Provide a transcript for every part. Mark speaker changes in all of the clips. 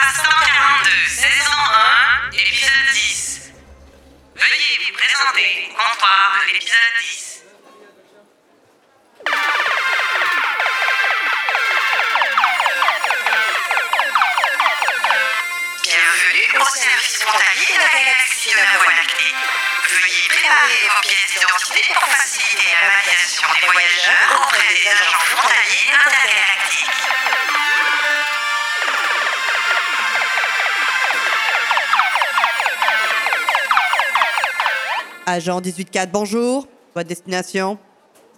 Speaker 1: 142, saison 1, épisode 10. Veuillez vous présenter au comptoir de l'épisode 10. Bienvenue au service frontalier de la galaxie de la Voie lactée. Veuillez préparer vos pièces d'identité pour faciliter la validation des voyageurs
Speaker 2: Agent 184, bonjour. Votre destination?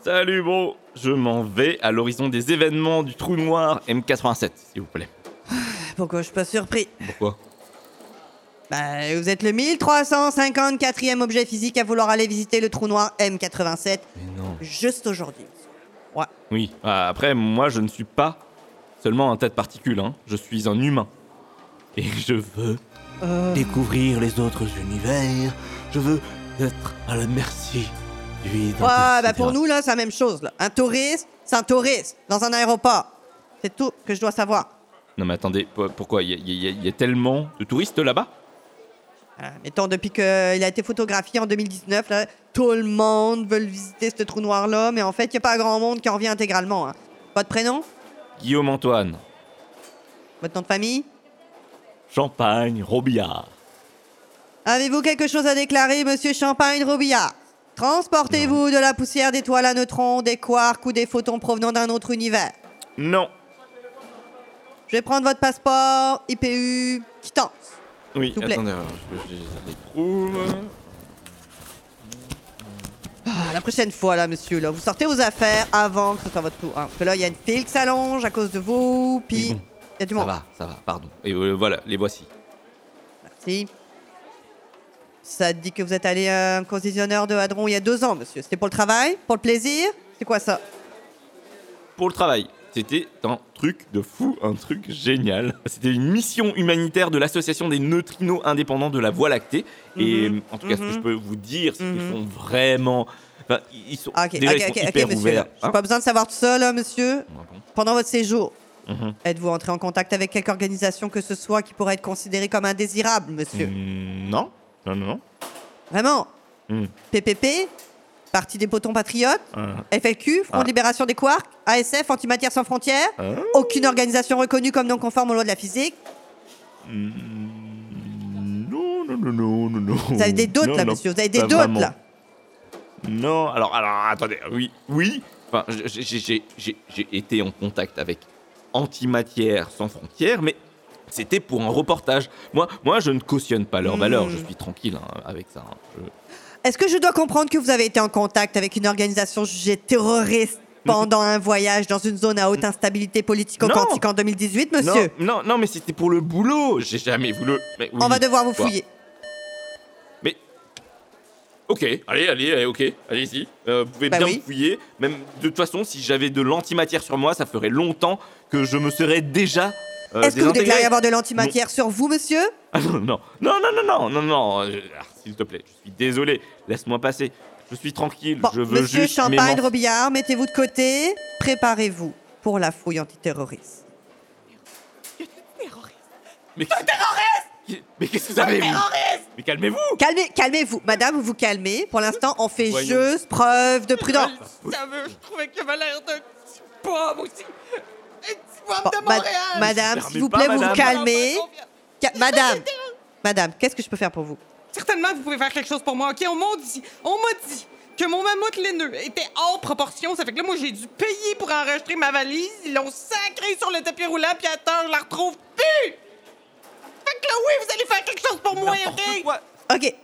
Speaker 3: Salut bro, je m'en vais à l'horizon des événements du trou noir M87, s'il vous plaît.
Speaker 2: Pourquoi je suis pas surpris?
Speaker 3: Pourquoi?
Speaker 2: Bah, vous êtes le 1354e objet physique à vouloir aller visiter le trou noir M87
Speaker 3: Mais non.
Speaker 2: juste aujourd'hui. Ouais.
Speaker 3: Oui, ah, après, moi je ne suis pas seulement un tas de particules, hein. je suis un humain. Et je veux
Speaker 2: Euh,
Speaker 4: découvrir les autres univers. Je veux être à la merci du
Speaker 2: bah pour nous, là, c'est la même chose. Là. Un touriste, c'est un touriste dans un aéroport. C'est tout que je dois savoir.
Speaker 3: Non mais attendez, po- pourquoi? Il y, a- il y a- il y a tellement de touristes là-bas?
Speaker 2: Euh, mettons, depuis qu'il a été photographié en 2019, là, tout le monde veut visiter ce trou noir-là, mais en fait, il n'y a pas grand monde qui en revient intégralement. hein. Votre prénom?
Speaker 3: Guillaume Antoine,
Speaker 2: Votre nom de famille?
Speaker 3: Champagne, Robillard.
Speaker 2: Avez-vous quelque chose à déclarer, monsieur Champagne-Robillard? Transportez-vous de la poussière d'étoiles à neutrons, des quarks ou des photons provenant d'un autre univers?
Speaker 3: Non.
Speaker 2: Je vais prendre votre passeport, IPU, quittance.
Speaker 3: Oui,
Speaker 2: S'il vous plaît.
Speaker 3: attendez, alors, je, je- je les trouve.
Speaker 2: Ah, la prochaine fois, là, monsieur, là, vous sortez vos affaires avant que ce soit votre tour. hein. Parce que là, il y a une file qui s'allonge à cause de vous, puis
Speaker 3: Oui,
Speaker 2: il
Speaker 3: bon.
Speaker 2: y a du
Speaker 3: Ça
Speaker 2: monde.
Speaker 3: va, ça va, pardon. Et euh, voilà, les voici.
Speaker 2: Merci. Ça dit que vous êtes allé à un conditionneur de Hadron il y a deux ans, monsieur. C'était pour le travail Pour le plaisir? C'est quoi ça?
Speaker 3: Pour le travail, c'était un truc de fou, un truc génial. C'était une mission humanitaire de l'association des neutrinos indépendants de la Voie lactée. Et
Speaker 2: Mhm,
Speaker 3: en tout cas, ce que
Speaker 2: mhm.
Speaker 3: je peux vous dire, c'est qu'ils
Speaker 2: Mhm.
Speaker 3: sont vraiment. Enfin, ils sont.
Speaker 2: Ah, Ok,
Speaker 3: déjà,
Speaker 2: ok,
Speaker 3: ils sont
Speaker 2: ok, ok,
Speaker 3: hyper ouverts. Hein.
Speaker 2: pas besoin de savoir tout ça, là, monsieur.
Speaker 3: Ah bon?
Speaker 2: Pendant votre séjour,
Speaker 3: Mhm.
Speaker 2: êtes-vous entré en contact avec quelque organisation que ce soit qui pourrait être considérée comme indésirable, monsieur?
Speaker 3: Mm, non, non, non, non.
Speaker 2: Vraiment
Speaker 3: Mm.
Speaker 2: PPP Parti des potons patriotes
Speaker 3: Euh,
Speaker 2: FLQ Front
Speaker 3: Ah.
Speaker 2: de libération des quarks ASF Antimatière sans frontières
Speaker 3: euh,
Speaker 2: Aucune organisation reconnue comme non conforme aux lois de la physique
Speaker 3: mm, non, non, non, non, non, non.
Speaker 2: Vous avez des doutes, là,
Speaker 3: non,
Speaker 2: monsieur Vous avez des doutes, là
Speaker 3: Non, alors, alors attendez, oui, oui. Enfin, j'ai été en contact avec Antimatière sans frontières, mais c'était pour un reportage. Moi, moi, je ne cautionne pas leur
Speaker 2: Hmm.
Speaker 3: valeur. Je suis tranquille hein, avec ça. hein. Je-
Speaker 2: Est-ce que je dois comprendre que vous avez été en contact avec une organisation jugée terroriste pendant un voyage dans une zone à haute instabilité politico-quantique en 2018, monsieur?
Speaker 3: Non, non, non, mais c'était pour le boulot. J'ai jamais voulu. mais oui.
Speaker 2: On va devoir vous
Speaker 3: Quoi
Speaker 2: fouiller.
Speaker 3: Mais. Ok, allez, allez, allez, ok, allez-y. Euh, vous pouvez
Speaker 2: Bah
Speaker 3: bien
Speaker 2: oui.
Speaker 3: me fouiller. Même de toute façon, si j'avais de l'antimatière sur moi, ça ferait longtemps que je me serais déjà. Euh,
Speaker 2: Est-ce que vous déclarez avoir de l'antimatière sur vous, monsieur
Speaker 3: ah, non, non, non, non, non, non, non, non, euh, ah, s'il te plaît, je suis désolé, laisse-moi passer. Je suis tranquille, je veux
Speaker 2: monsieur
Speaker 3: juste... Monsieur
Speaker 2: Champagne, Robillard, mettez-vous de côté, préparez-vous pour la fouille antiterroriste.
Speaker 3: Terroriste Mais terroriste Mais qu'est-ce que vous avez, Terroriste Mais calmez-vous.
Speaker 2: Calmez-vous, madame, vous vous calmez. Pour l'instant, on fait juste preuve de prudence.
Speaker 5: Je, je trouvais que ma l'air de... Pauvre aussi.
Speaker 2: Bon,
Speaker 5: de
Speaker 2: ma- madame, s'il vous plaît, vous vous
Speaker 3: madame.
Speaker 2: calmez. Ca- madame, madame, qu'est-ce que je peux faire pour vous?
Speaker 5: Certainement, vous pouvez faire quelque chose pour moi, OK? On m'a dit, on m'a dit que mon mammouth laineux était hors proportion. Ça fait que là, moi, j'ai dû payer pour enregistrer ma valise. Ils l'ont sacré sur le tapis roulant, puis attends, je la retrouve plus! Fait que là, oui, vous allez faire quelque chose pour moi, OK?
Speaker 3: quoi.
Speaker 2: Ok.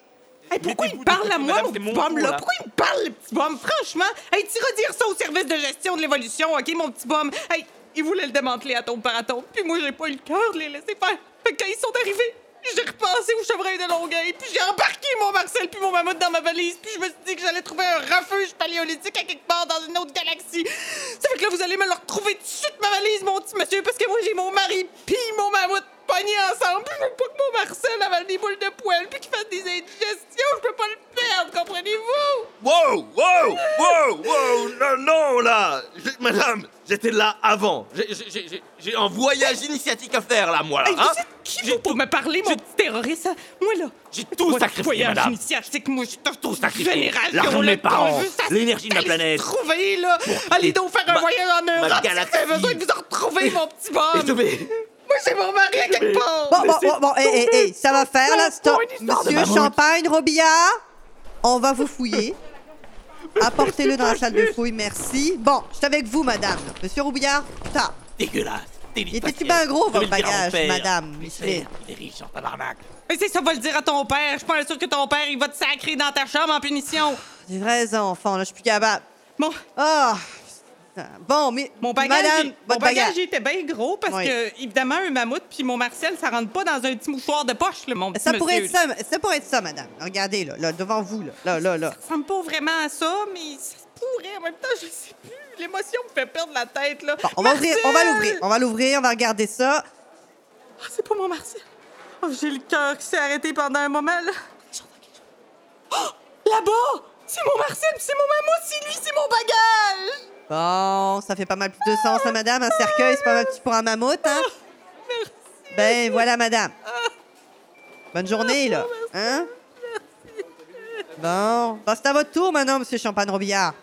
Speaker 5: Hey, pourquoi il me parle à moi,
Speaker 3: madame,
Speaker 5: mon petit bum, là? Pourquoi il me parle, le petit bum? Franchement, hey, tu iras dire ça au service de gestion de l'évolution, OK, mon petit bum? Hey, ils voulaient le démanteler atome par atome, puis moi, j'ai pas eu le cœur de les laisser faire. Fait que quand ils sont arrivés, j'ai repensé au chevreuil de Longueuil, puis j'ai embarqué mon Marcel puis mon mammouth dans ma valise, puis je me suis dit que j'allais trouver un refuge paléolithique à quelque part dans une autre galaxie. Ça fait que là, vous allez me le retrouver tout de ma valise, mon petit monsieur, parce que moi, j'ai mon mari puis mon mammouth pognés ensemble, puis je veux pas que mon Marcel avale des boules de poêle puis qu'il fasse des indigestions, je peux pas le merde, comprenez-vous?
Speaker 3: Wow, wow, wow, wow, non, non, là Madame, j'étais là avant. J'ai- un voyage initiatique à faire, là, moi, là. Hein
Speaker 5: vous êtes qui,
Speaker 3: J'ai
Speaker 5: vous, pour
Speaker 3: tout-
Speaker 5: me parler, mon petit terroriste? Moi, là...
Speaker 3: J'ai tout
Speaker 5: Votre
Speaker 3: sacrifié,
Speaker 5: voyage
Speaker 3: madame.
Speaker 5: initiatique, moi, je
Speaker 3: Tout sacrifié. L'argent de mes parents, l'énergie de ma planète.
Speaker 5: Trouver, là. Allez donc faire un
Speaker 3: ma-
Speaker 5: voyage en Europe. J'ai besoin de vous en retrouver, mon petit
Speaker 3: devais...
Speaker 5: Moi, c'est mon mari à quelque part.
Speaker 2: Bon, bon, bon, bon, hé, hé, hé, ça va faire, là, stop. Monsieur. Champagne, Robillard, on va vous fouiller. Apportez-le dans la salle de fouille, merci. Bon, je suis avec vous, madame. Monsieur Robillard, putain.
Speaker 3: Dégueulasse.
Speaker 2: Il était-tu bien gros, votre bagage, madame,
Speaker 3: Il
Speaker 2: Michelet?
Speaker 3: est riche en tabarnak.
Speaker 5: Mais c'est ça, va le dire à ton père. Je suis pas sûr que ton père, il va te sacrer dans ta chambre en punition.
Speaker 2: Des vrais enfants, là, je suis plus capable.
Speaker 5: Bon,
Speaker 2: Ah! putain. Bon, mais.
Speaker 5: mon bagage,
Speaker 2: Madame,
Speaker 5: mon bagage, était bien gros parce
Speaker 2: Oui.
Speaker 5: que, évidemment, un mammouth puis mon Martial, ça rentre pas dans un petit mouchoir de poche, là, mon petit
Speaker 2: Ça pourrait,
Speaker 5: monsieur,
Speaker 2: être ça, ça pourrait être ça, madame. Regardez, là, là devant vous, là, là, là, là.
Speaker 5: Ça ressemble pas vraiment à ça, mais ça se pourrait. En même temps, je sais plus. L'émotion me fait perdre la tête, là.
Speaker 2: Bon, on va ouvrir, on va
Speaker 5: Marcel!
Speaker 2: l'ouvrir, on va l'ouvrir, on va regarder ça.
Speaker 5: Ah, c'est pas mon Martial. Oh, j'ai le cœur qui s'est arrêté pendant un moment, là. Oh, là-bas! C'est mon puis c'est mon mammouth, c'est lui, c'est mon bagage!
Speaker 2: Bon, ça fait pas mal plus de sens, hein, madame. Un cercueil, c'est pas mal petit pour un mammouth, hein?
Speaker 5: Merci.
Speaker 2: Ben, voilà, madame. Bonne journée, là. Hein? Bon, Bon, c'est à votre tour maintenant, monsieur Champagne-Robillard.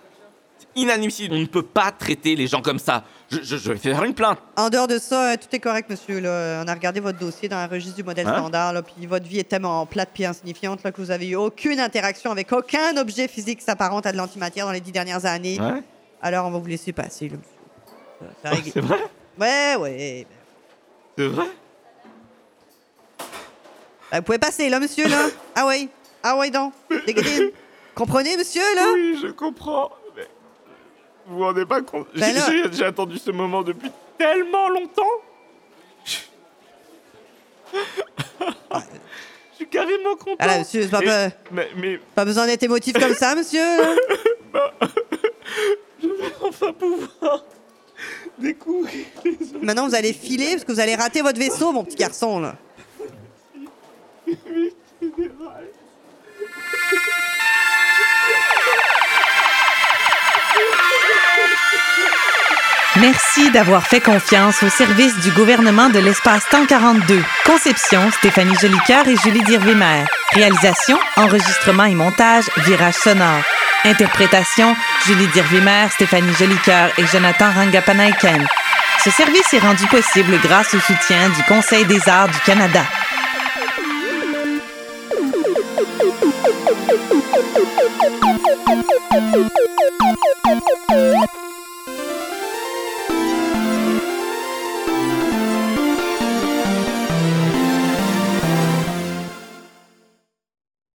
Speaker 3: Inadmissible. On ne peut pas traiter les gens comme ça. Je, je- je vais faire une plainte.
Speaker 2: En dehors de ça, euh, tout est correct, monsieur. Là. On a regardé votre dossier dans un registre du modèle
Speaker 3: Hein?
Speaker 2: standard, là, puis votre vie est tellement plate puis insignifiante là, que vous avez eu aucune interaction avec aucun objet physique qui s'apparente à de l'antimatière dans les dix dernières années.
Speaker 3: Ouais.
Speaker 2: Alors, on va vous laisser passer, là, monsieur. Ça, ça règle.
Speaker 3: C'est vrai?
Speaker 2: Ouais, ouais.
Speaker 3: C'est vrai?
Speaker 2: Ben, vous pouvez passer, là, monsieur, là. Ah oui. Ah oui, donc. Comprenez, monsieur, là?
Speaker 3: Oui, je comprends. Vous vous rendez pas compte
Speaker 2: Ben
Speaker 3: J'ai- attendu ce moment depuis tellement longtemps. Je suis carrément content.
Speaker 2: Ah là, monsieur, pas,
Speaker 3: Et-
Speaker 2: pas,
Speaker 3: mais, mais
Speaker 2: pas besoin d'être émotif comme ça, monsieur, là.
Speaker 3: enfin pouvoir découvrir les autres.
Speaker 2: Maintenant, vous allez filer parce que vous allez rater votre vaisseau, mon petit garçon, là.
Speaker 6: Merci d'avoir fait confiance au service du gouvernement de l'espace 142. Conception, Stéphanie Jolicoeur et Julie Dirvimer. Réalisation, enregistrement et montage, virage sonore. Interprétation, Julie Dirvimer, Stéphanie Jolicoeur et Jonathan Rangapanaiken. Ce service est rendu possible grâce au soutien du Conseil des arts du Canada.